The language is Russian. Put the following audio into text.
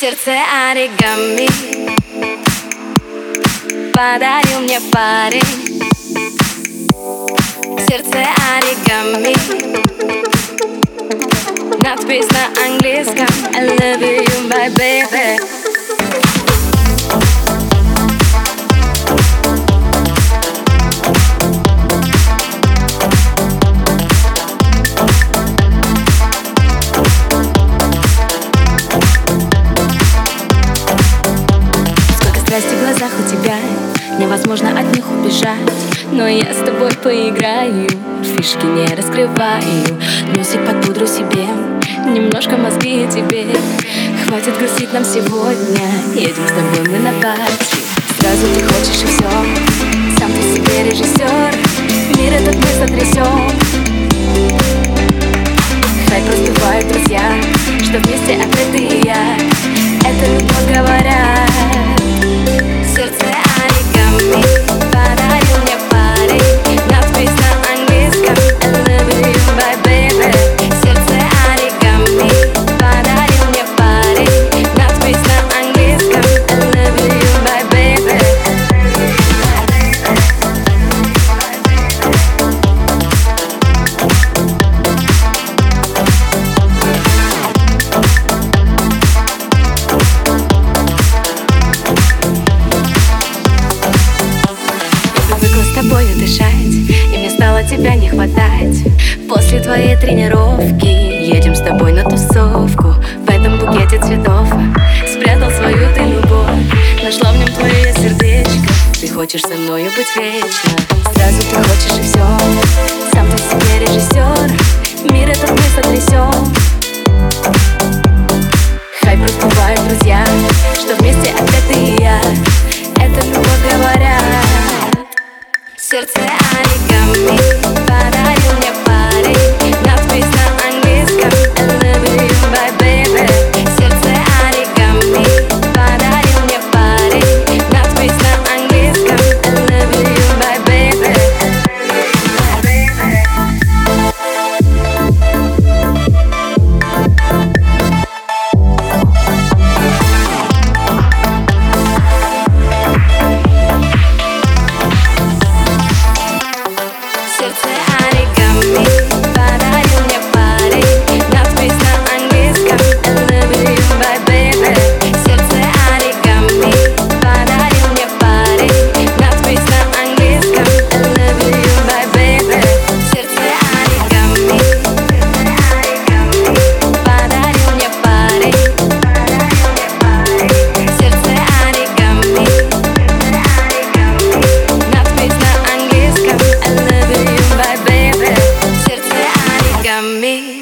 сердце оригами. Подарил мне парень. Сердце оригами. Надпись на английском. I love you, my baby глазах у тебя Невозможно от них убежать. Но я с тобой поиграю Фишки не раскрываю. Мюзик под пудру себе Немножко мозги тебе. Хватит грустить нам сегодня Едем с тобой мы на пати Сразу ты хочешь и все Сам ты себе режиссер Мир этот мы сотрясем Хай просто бывают друзья Что вместе опять тобою дышать И мне стало тебя не хватать. После твоей тренировки Едем с тобой на тусовку. В этом букете цветов Спрятал свою ты любовь. Нашла в нем твое сердечко. Ты хочешь со мною быть вечно? Сразу ты хочешь и все Сам ты себе режиссер Мир этот мы сотрясем Хай просто бывают друзья сердце оригами Thank you. me.